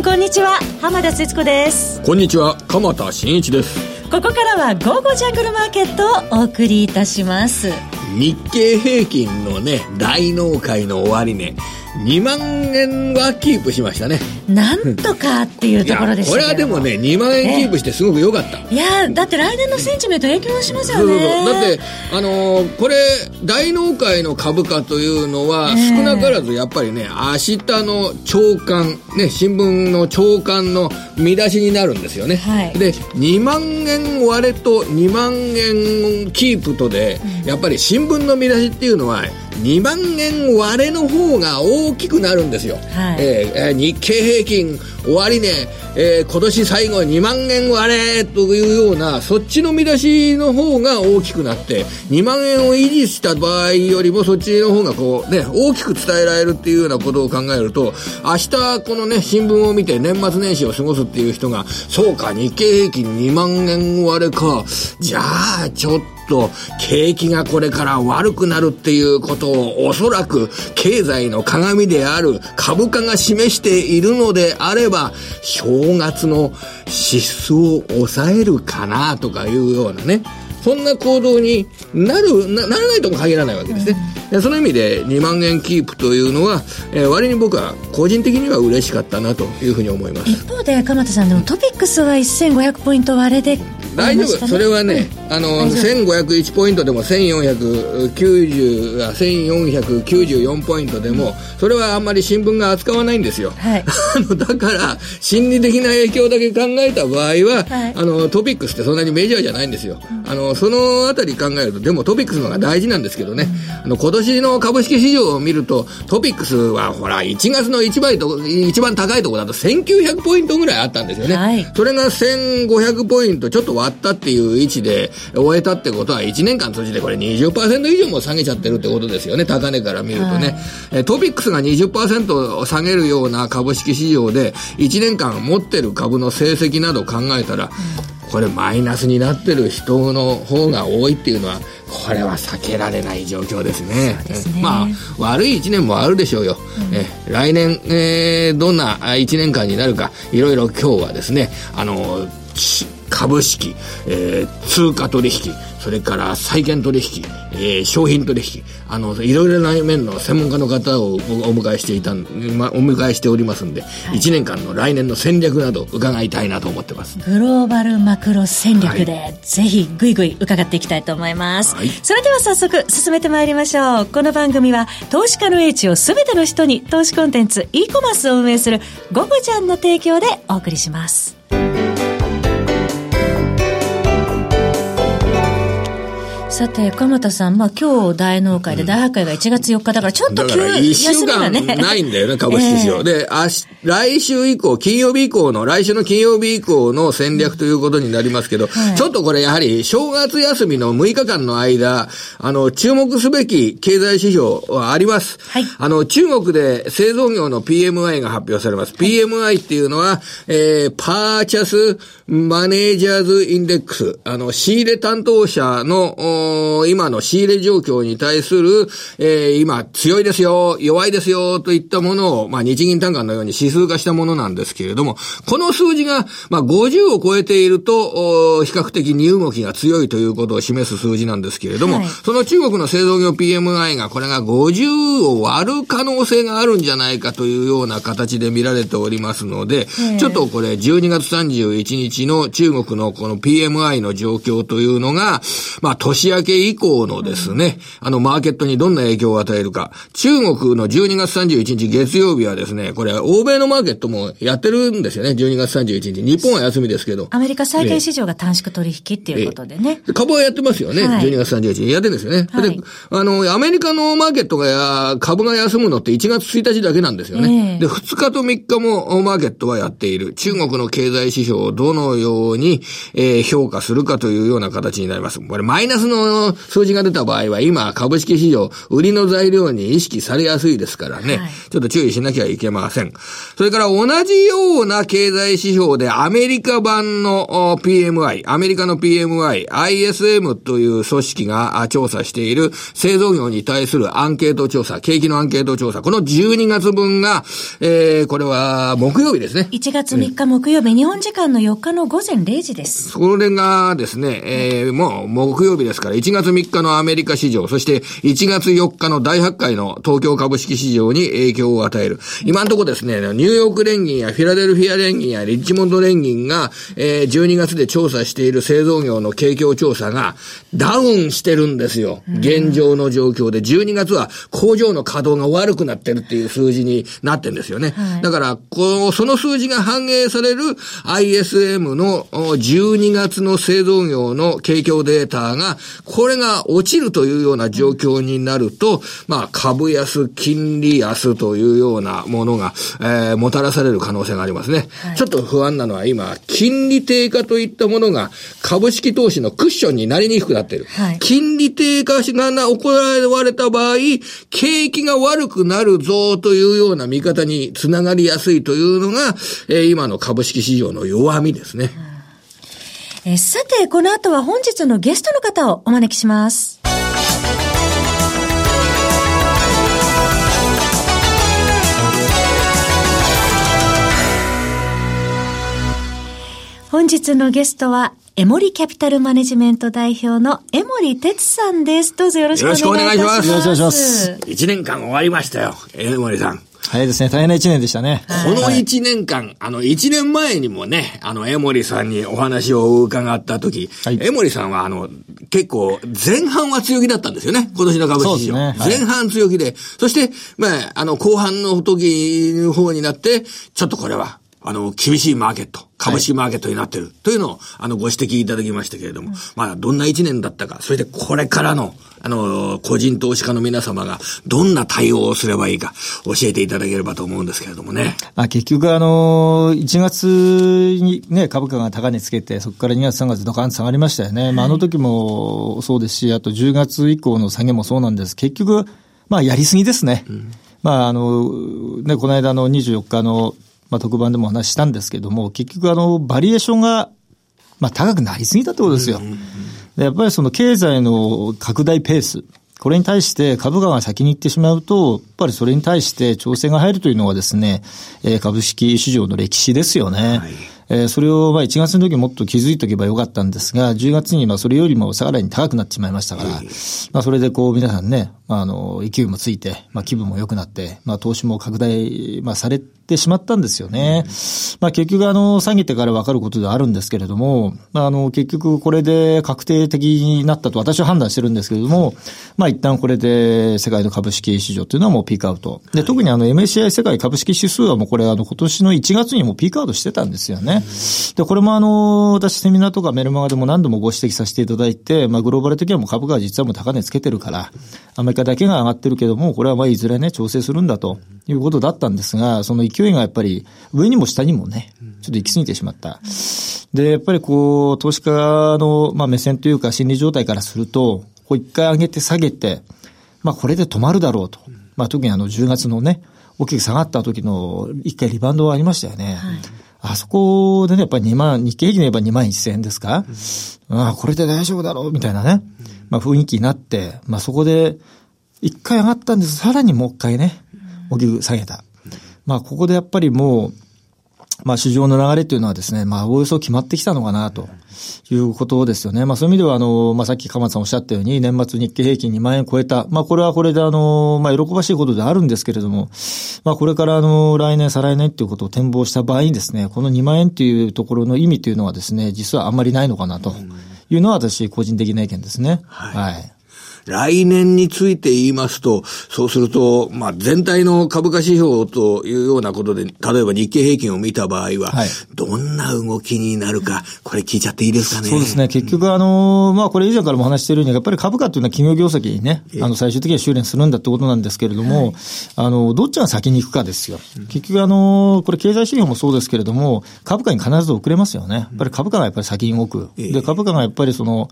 んこんにちは。浜田節子です。こんにちは。鎌田新一です。ここからは午後ジャングルマーケットをお送りいたします。日経平均のね大納会の終値、ね、2万円はキープしましたね。なんとかっていうところでしたこれはでもね2万円キープしてすごく良かった、いやだって来年のセンチメント影響しますよね。だってあのー、これ大納会の株価というのは少なからずやっぱりね明日の朝刊ね新聞の朝刊の見出しになるんですよね、はい、で2万円割れと2万円キープとで、やっぱり新聞の見出しっていうのは2万円割れの方が大きくなるんですよ、はい、えー、日経平均終値、えー、今年最後2万円割れというようなそっちの見出しの方が大きくなって2万円を維持した場合よりもそっちの方がこうね大きく伝えられるっていうようなことを考えると明日このね新聞を見て年末年始を過ごすっていう人がそうか日経平均2万円割れか。じゃあちょっとと景気がこれから悪くなるっていうことをおそらく経済の鏡である株価が示しているのであれば正月の支出を抑えるかなとかいうようなねそんな行動になるなならないとも限らないわけですね、うん、その意味で2万円キープというのは、えー、割に僕は個人的には嬉しかったなというふうに思います。一方で鎌田さんでもトピックスは1500ポイント割れで大丈夫、それはね、うん、あの1501ポイントでも1490あ1494ポイントでも、それはあんまり新聞が扱わないんですよ、はい、あのだから心理的な影響だけ考えた場合は、はい、あのトピックスってそんなにメジャーじゃないんですよ、うん、あのそのあたり考えるとでもトピックスの方が大事なんですけどね、うん、あの今年の株式市場を見るとトピックスはほら1月の1倍と一番高いところだと1900ポイントぐらいあったんですよね、はい、それが1500ポイントちょっと割ったっていう位置で終えたってことは1年間通じてこれ20%以上も下げちゃってるってことですよね。高値から見るとね、はい、トピックスが20%下げるような株式市場で1年間持ってる株の成績など考えたら、うん、これマイナスになってる人の方が多いっていうのはこれは避けられない状況ですね。すね。まあ、悪い一年もあるでしょうよ。うん、え来年、えー、どんな一年間になるか、いろいろ今日はですね、あの、株式、えー、通貨取引、それから債券取引、えー、商品取引、あの、いろいろな面の専門家の方をお迎えしていた、ま、お迎えしておりますんで、はい、1年間の来年の戦略など伺いたいなと思ってます。グローバルマクロ戦略で、はい、ぜひぐいぐい伺っていきたいと思います。はい、それでは早速進めてまいりましょう。この番組は投資家の英知をすべての人に投資コンテンツ e コマースを運営するゴゴちゃんの提供でお送りします。さて、鎌田さん、まあ今日大納会で大発会が1月4日だからちょっと急、だ1週間ないんだよね、株式市場。で、明日、来週以降、金曜日以降の、来週の金曜日以降の戦略ということになりますけど、はい、ちょっとこれやはり正月休みの6日間の間、あの、注目すべき経済指標はあります。はい。あの、中国で製造業の PMI が発表されます。PMI っていうのは、えー、パーチャスマネージャーズインデックス、あの、仕入れ担当者の、今の仕入れ状況に対する、えー、今強いですよ、弱いですよといったものを、まあ日銀単価のように指数化したものなんですけれども、この数字が、まあ50を超えていると、比較的に動きが強いということを示す数字なんですけれども、はい、その中国の製造業 PMI がこれが50を割る可能性があるんじゃないかというような形で見られておりますので、ちょっとこれ12月31日の中国のこの PMI の状況というのが、まあ年明け以降のですね、あの、マーケットにどんな影響を与えるか。中国の12月31日月曜日はですね、これ、欧米のマーケットもやってるんですよね、12月31日。日本は休みですけど。アメリカ債券市場が短縮取引っていうことでね。株はやってますよね、はい、12月31日。やってるんですよね。はい、で、あの、アメリカのマーケットが、株が休むのって1月1日だけなんですよね。えー、で、2日と3日もマーケットはやっている。中国の経済指標をどのように、えー、評価するかというような形になります。これ、マイナスのの数字が出た場合は、今、株式市場、売りの材料に意識されやすいですからね、はい、ちょっと注意しなきゃいけません。それから同じような経済指標でアメリカ版の PMI、アメリカの PMI、ISM という組織が調査している製造業に対するアンケート調査、景気のアンケート調査、この12月分が、えー、これは木曜日ですね。1月3日木曜日、日本時間の4日の午前0時です。それがですね、えー、もう木曜日ですから、1月3日のアメリカ市場、そして1月4日の大発会の東京株式市場に影響を与える。今のところですね、ニューヨーク連銀やフィラデルフィア連銀やリッチモンド連銀が、えー、12月で調査している製造業の景況調査がダウンしてるんですよ。現状の状況で。12月は工場の稼働が悪くなってるっていう数字になってるんですよね。はい、だから、この、その数字が反映される ISM の12月の製造業の景況データが、これが落ちるというような状況になると、まあ、株安、金利安というようなものが、えー、もたらされる可能性がありますね。はい、ちょっと不安なのは今、金利低下といったものが株式投資のクッションになりにくくなっている。はい、金利低下が行われた場合、景気が悪くなるぞというような見方につながりやすいというのが、えー、今の株式市場の弱みですね。えさて、この後は本日のゲストの方をお招きします。本日のゲストは、エモリキャピタルマネジメント代表の江森哲さんです。どうぞよろしくお願いします。よろしくお願いします。よろしくお願いします。一年間終わりましたよ、江森さん。早いですね。大変な一年でしたね。この一年間、あの、一年前にもね、あの、江森さんにお話を伺った時、はい、江森さんは、あの、結構、前半は強気だったんですよね。今年の株式市場。ねはい、前半強気で。そして、まあ、あの、後半の時の方になって、ちょっとこれは、あの、厳しいマーケット、株式マーケットになってる、はい、というのを、あの、ご指摘いただきましたけれども、うん、まあ、どんな一年だったか、それでこれからの、あの、個人投資家の皆様が、どんな対応をすればいいか、教えていただければと思うんですけれどもね。あ結局、あの、1月にね、株価が高値つけて、そこから2月、3月、ドカンと下がりましたよね。はい、まあ、あの時もそうですし、あと10月以降の下げもそうなんです。結局、まあ、やりすぎですね。うん、まあ、あの、ね、この間の24日のまあ、特番でもお話ししたんですけども、結局あの、バリエーションが、まあ、高くなりすぎたってことですよ。でやっぱりその経済の拡大ペース、これに対して株価が先に行ってしまうと、やっぱりそれに対して調整が入るというのはですね、えー、株式市場の歴史ですよね。はいえー、それをまあ1月の時もっと気づいとけばよかったんですが、10月にまあそれよりもさらに高くなってしまいましたから、まあそれでこう皆さんね、まあの、勢いもついて、まあ気分も良くなって、まあ投資も拡大、まあされてしまったんですよね。まあ結局あの、下げてから分かることではあるんですけれども、あの、結局これで確定的になったと私は判断してるんですけれども、まあ一旦これで世界の株式市場というのはもうピークアウト。で、特にあの MSCI 世界株式指数はもうこれあの今年の1月にもピークアウトしてたんですよね。で、これもあの、私セミナーとかメルマガでも何度もご指摘させていただいて、まあグローバル的にはもう株価は実はもう高値つけてるから、アメリカだけが上がってるけども、これはまあいずれね、調整するんだということだったんですが、その勢いがやっぱり上にも下にもね、ちょっと行き過ぎてしまった。で、やっぱりこう、投資家の、まあ、目線というか心理状態からすると、こう一回上げて下げて、まあこれで止まるだろうと。まあ特にあの10月のね、大きく下がった時の一回リバウンドはありましたよね。はいあそこでね、やっぱり2万、日経平均で言えば2万1000円ですか、うん、ああ、これで大丈夫だろうみたいなね、まあ雰囲気になって、まあそこで、一回上がったんです。さらにもう一回ね、大きく下げた。まあここでやっぱりもう、まあ市場の流れというのはですね、まあおおよそ決まってきたのかなということですよね。まあそういう意味ではあの、まあさっき鎌田さんおっしゃったように年末日経平均2万円超えた。まあこれはこれであの、まあ喜ばしいことであるんですけれども、まあこれからあの来年再来年ということを展望した場合にですね、この2万円というところの意味というのはですね、実はあんまりないのかなというのは私個人的な意見ですね。はい、はい来年について言いますと、そうすると、まあ、全体の株価指標というようなことで、例えば日経平均を見た場合は、はい、どんな動きになるか、これ聞いちゃっていいですかね？そうですね。結局、あの、まあ、これ以前からも話しているように、やっぱり株価というのは企業業績にね、あの、最終的には修練するんだってことなんですけれども、はい、あの、どっちが先に行くかですよ。結局、あの、これ経済指標もそうですけれども、株価に必ず遅れますよね。やっぱり株価がやっぱり先に動く。で、株価がやっぱりその、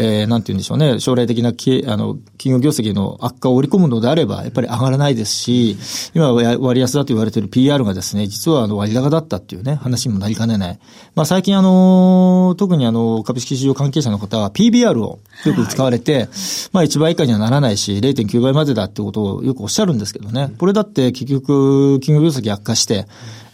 えー、なんて言うんでしょうね、将来的なきあの企業業績の悪化を織り込むのであれば、やっぱり上がらないですし、今割安だと言われている PR がですね、実はあの割高だったっていうね、話にもなりかねない。まあ最近あの、特にあの、株式市場関係者の方は PBR をよく使われて、はい、まあ1倍以下にはならないし、0.9倍までだってことをよくおっしゃるんですけどね、これだって結局企業業績悪化して、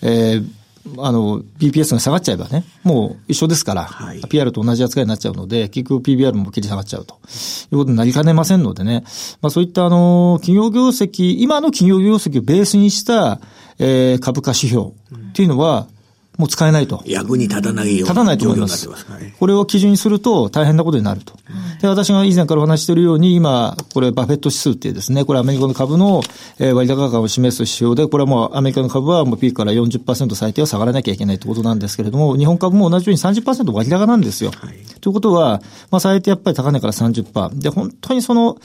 えーあの、BPS が下がっちゃえばね、もう一緒ですから、はい、PR と同じ扱いになっちゃうので、結局 PBR も切り下がっちゃうということになりかねませんのでね、まあそういったあの、企業業績、今の企業業績をベースにした、えー、株価指標っていうのは、もう使えないと。役に立たないような立たないと思います。ますはい、これを基準にすると大変なことになると。で、私が以前からお話しているように、今、これバフェット指数っていうですね、これアメリカの株の、え割高感を示す指標で、これはもうアメリカの株はもうピークから40%最低は下がらなきゃいけないということなんですけれども、日本株も同じように30%割高なんですよ。はい、ということは、まあ最低やっぱり高値から30%。で、本当にその、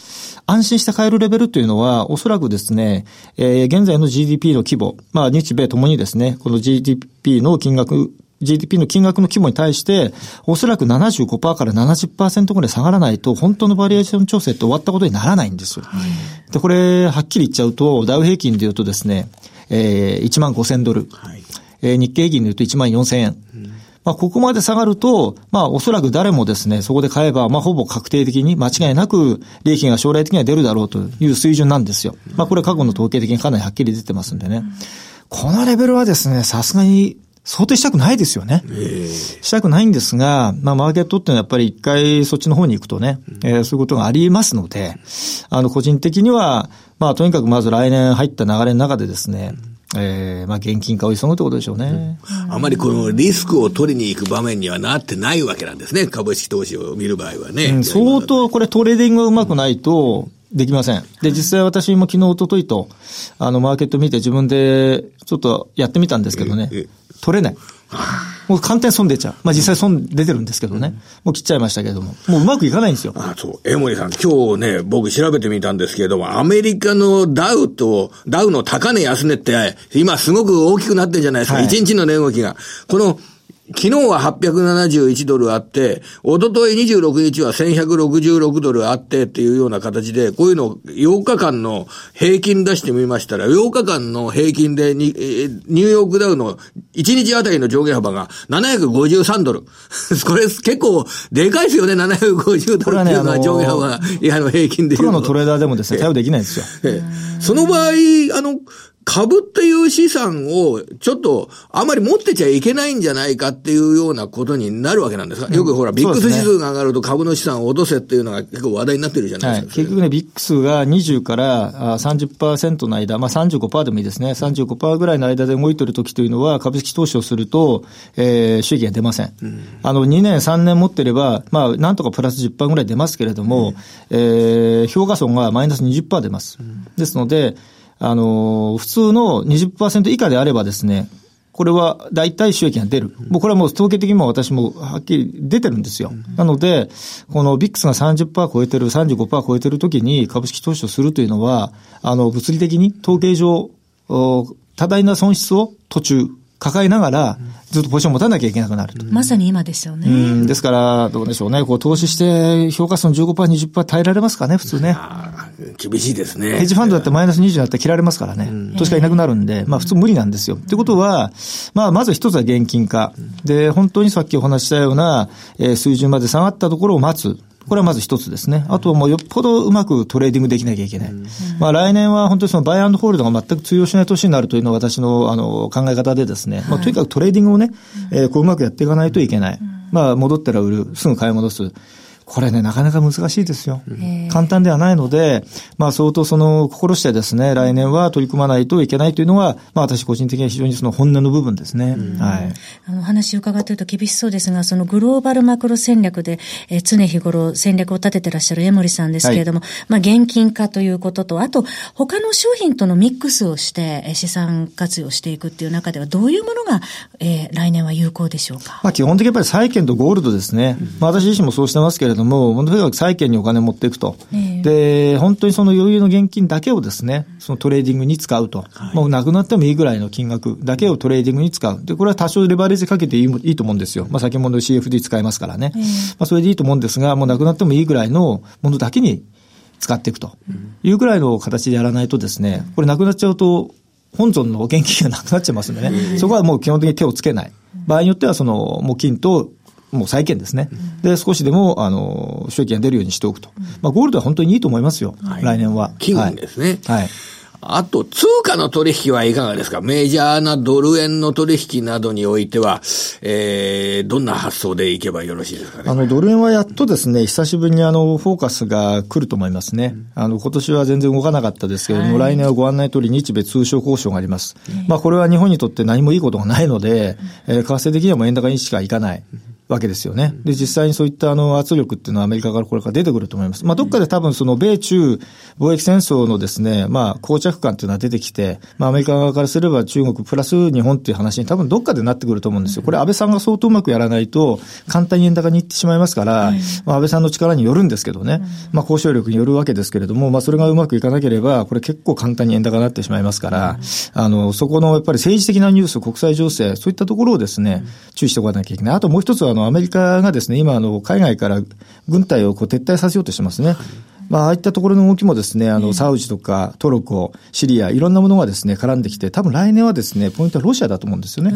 安心して買えるレベルというのは、おそらくですね、えー、現在の GDP の規模、まあ日米ともにですね、この GDP の金額 GDP の金額の規模に対して、おそらく75%から70%ぐらい下がらないと、本当のバリエーション調整って終わったことにならないんですよ。はい、で、これ、はっきり言っちゃうと、ダウ平均で言うとですね、えー、1万5000ドル。はい、えー、日経平均で言うと1万4000円。うんまあ、ここまで下がると、まあ、おそらく誰もですね、そこで買えば、まあ、ほぼ確定的に、間違いなく、利益が将来的には出るだろうという水準なんですよ。まあ、これ過去の統計的にかなりはっきり出てますんでね。このレベルはですね、さすがに想定したくないですよね。したくないんですが、まあ、マーケットっていうのはやっぱり一回そっちの方に行くとね、うん、えー、そういうことがあり得ますので、あの、個人的には、まあ、とにかくまず来年入った流れの中でですね、ええー、まあ現金化を急ぐってことでしょうね、うん。あまりこのリスクを取りに行く場面にはなってないわけなんですね。株式投資を見る場合はね。うん、相当これトレーディングがうまくないと、できません。で、実際私も昨日、おとといと、あの、マーケット見て自分でちょっとやってみたんですけどね、取れない。もう簡単に損出ちゃう。まあ実際損出てるんですけどね。もう切っちゃいましたけれども。もううまくいかないんですよ。あそう。江森さん、今日ね、僕調べてみたんですけれども、アメリカのダウと、ダウの高値安値って、今すごく大きくなってるじゃないですか。一、はい、日の値動きが。この、昨日は871ドルあって、おととい26日は1166ドルあってっていうような形で、こういうの8日間の平均出してみましたら、8日間の平均でニューヨークダウの1日あたりの上下幅が753ドル。これ結構でかいですよね、750ドルっていうのは上下幅、いや、あの平均で。プロのトレーダーでもですね、対応できないんですよ。その場合、あの、株っていう資産をちょっとあまり持ってちゃいけないんじゃないかっていうようなことになるわけなんですか、うん、よくほら、ビックス指数が上がると株の資産を落とせっていうのが結構話題になってるじゃないですか。はい、結局ね、ビックスが20から30%の間、まあ35%でもいいですね。35%ぐらいの間で動いてる時というのは株式投資をすると、えー、収益が出ません。うん、あの、2年3年持ってれば、まあ、なんとかプラス10%ぐらい出ますけれども、うん、えー、評価損がマイナス20%出ます。ですので、あの、普通の20%以下であればですね、これは大体収益が出る。もうこれはもう統計的にも私もはっきり出てるんですよ。なので、このビックスが30%超えてる、35%超えてるときに株式投資をするというのは、あの、物理的に統計上、多大な損失を途中、抱えながら、ずっとポジション持たなきゃいけなくなると。まさに今ですよね。うん、ですから、どうでしょうね。こう、投資して、評価損15%、20%耐えられますかね、普通ね。厳しいですね。ヘッジファンドだってマイナス20だったら切られますからね。投資家いなくなるんで、まあ普通無理なんですよ。ってことは、まあまず一つは現金化。で、本当にさっきお話したような、えー、水準まで下がったところを待つ。これはまず一つですね。あとはもうよっぽどうまくトレーディングできなきゃいけない。まあ来年は本当にそのバイアンドホールドが全く通用しない年になるというのが私のあの考え方でですね。まあとにかくトレーディングをね、えー、こううまくやっていかないといけない。まあ戻ったら売る、すぐ買い戻す。これね、なかなか難しいですよ。簡単ではないので、まあ相当その心してですね、来年は取り組まないといけないというのは、まあ私個人的には非常にその本音の部分ですね。はい。あの話を伺っていると厳しそうですが、そのグローバルマクロ戦略で、えー、常日頃戦略を立ててらっしゃる江森さんですけれども、はい、まあ現金化ということと、あと他の商品とのミックスをして、え資産活用していくっていう中では、どういうものが、えー、来年は有効でしょうか？まあ基本的にやっぱり債券とゴールドですね。まあ私自身もそうしてますけれどども、とにかく債券にお金を持っていくと。で、本当にその余裕の現金だけをですね、そのトレーディングに使うと。はい、もうなくなってもいいぐらいの金額だけをトレーディングに使う。で、これは多少レバレッジかけていいいいと思うんですよ。まあ先ほど CFD 使えますからね。まあそれでいいと思うんですが、もうなくなってもいいぐらいのものだけに使っていくというぐらいの形でやらないとですね、これなくなっちゃうと、本尊の現金がなくなっちゃいますんでね、そこはもう基本的に手をつけない。場合によっては、その、もう金ともう債券ですね。で、少しでも、あの、収益が出るようにしておくと。まあ、ゴールドは本当にいいと思いますよ。はい、来年は。金ですね。はい。はいあと、通貨の取引はいかがですか？メジャーなドル円の取引などにおいては、えー、どんな発想でいけばよろしいですかね？あの、ドル円はやっとですね、久しぶりにあの、フォーカスが来ると思いますね。あの、今年は全然動かなかったですけれども、はい、来年はご案内通り日米通商交渉があります。まあ、これは日本にとって何もいいことがないので、えー、為替的にはもう円高にしかいかない。わけですよね。で、実際にそういったあの圧力っていうのはアメリカからこれから出てくると思います。まあ、どっかで多分その米中貿易戦争のですね、まあ、膠着感っていうのは出てきて、まあ、アメリカ側からすれば中国プラス日本っていう話に多分どっかでなってくると思うんですよ。これ安倍さんが相当うまくやらないと、簡単に円高に行ってしまいますから、まあ、安倍さんの力によるんですけどね、まあ、交渉力によるわけですけれども、まあ、それがうまくいかなければ、これ結構簡単に円高になってしまいますから、あの、そこのやっぱり政治的なニュース、国際情勢、そういったところをですね、注意しておかなきゃいけない。あともう一つは、あの、アメリカがですね、今、あの、海外から軍隊をこう撤退させようとしてますね。まあ、ああいったところの動きもですね、あの、サウジとかトルコ、シリア、いろんなものがですね、絡んできて、多分来年はですね、ポイントはロシアだと思うんですよね。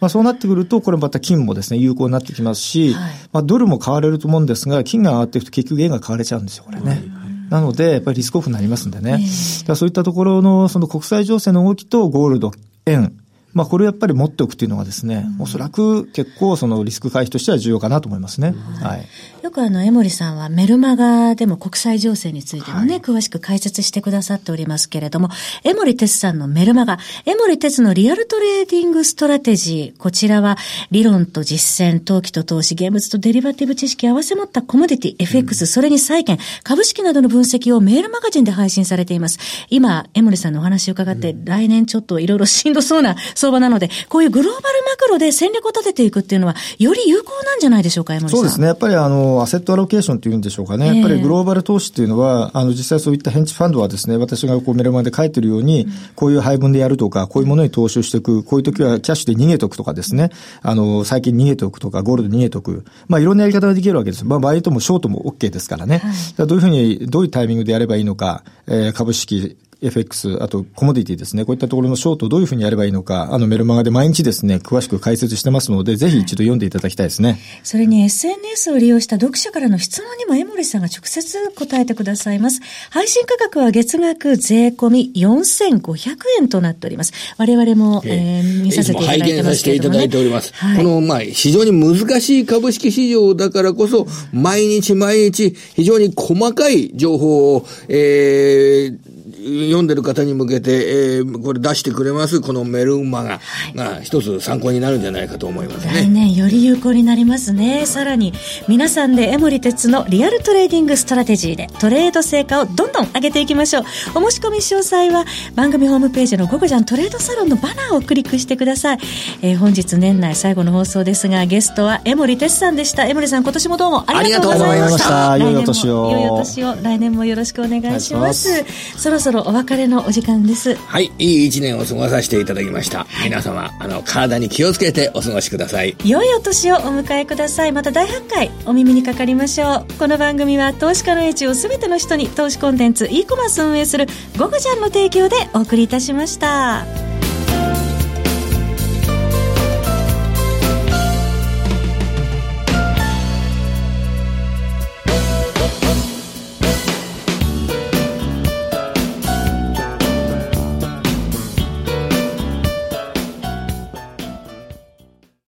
まあ、そうなってくると、これまた金もですね、有効になってきますし、はい、まあ、ドルも買われると思うんですが、金が上がっていくと結局円が買われちゃうんですよ、これね。なので、やっぱりリスクオフになりますんでね。だそういったところの、その国際情勢の動きとゴールド、円、まあ、これをやっぱり持っておくというのがですね、うん、おそらく結構そのリスク回避としては重要かなと思いますね。はい。よくあの、江森さんはメルマガでも国際情勢についてもね、はい、詳しく解説してくださっておりますけれども、江森哲さんのメルマガ、江森哲のリアルトレーディングストラテジー、こちらは理論と実践、投機と投資、現物とデリバティブ知識合わせ持ったコモディティ、FX、うん、それに債券、株式などの分析をメールマガジンで配信されています。今、江森さんのお話を伺って、うん、来年ちょっといろいろしんどそうな相場なので、こういうグローバルマクロで戦略を立てていくっていうのは、より有効なんじゃないでしょうか、山そうですね。やっぱりあの、アセットアロケーションっていうんでしょうかね。やっぱりグローバル投資っていうのは、あの、実際そういったヘンチファンドはですね、私がこうメルマで書いてるように、こういう配分でやるとか、こういうものに投資をしていく、こういう時はキャッシュで逃げとくとかですね、あの、最近逃げておくとか、ゴールド逃げとく。まあ、いろんなやり方ができるわけです。まあ、場合ともショートも OK ですからね。はい、どういうふうに、どういうタイミングでやればいいのか、えー、株式、FX、あとコモディティですね、こういったところのショートをどういうふうにやればいいのか、あのメルマガで毎日ですね、詳しく解説してますので、ぜひ一度読んでいただきたいですね。それに SNS を利用した読者からの質問にも江森さんが直接答えてくださいます。配信価格は月額税込み4500円となっております。我々も、えー、見させていただいてますけども、ね、拝見させていただいております。はい、この、まあ、非常に難しい株式市場だからこそ、毎日毎日非常に細かい情報を、えー、読んでる方に向けて、えー、これ出してくれます、このメルマガが一つ参考になるんじゃないかと思いますね。来年より有効になりますね。さらに、皆さんで江森哲のリアルトレーディングストラテジーでトレード成果をどんどん上げていきましょう。お申し込み詳細は番組ホームページのゴゴジャントレードサロンのバナーをクリックしてください。えー、本日年内最後の放送ですが、ゲストは江森哲さんでした。江森さん、今年もどうもありがとうございました。良いお年を。良いお年を。来年もよろしくお願いします。そろそろお別れのお時間です。はい、いい一年を過ごさせていただきました。皆様、あの、体に気をつけてお過ごしください。良いお年をお迎えください。また第8回お耳にかかりましょう。この番組は投資家の英知をすべての人に投資コンテンツ e コマース運営するゴゴジャンの提供でお送りいたしました。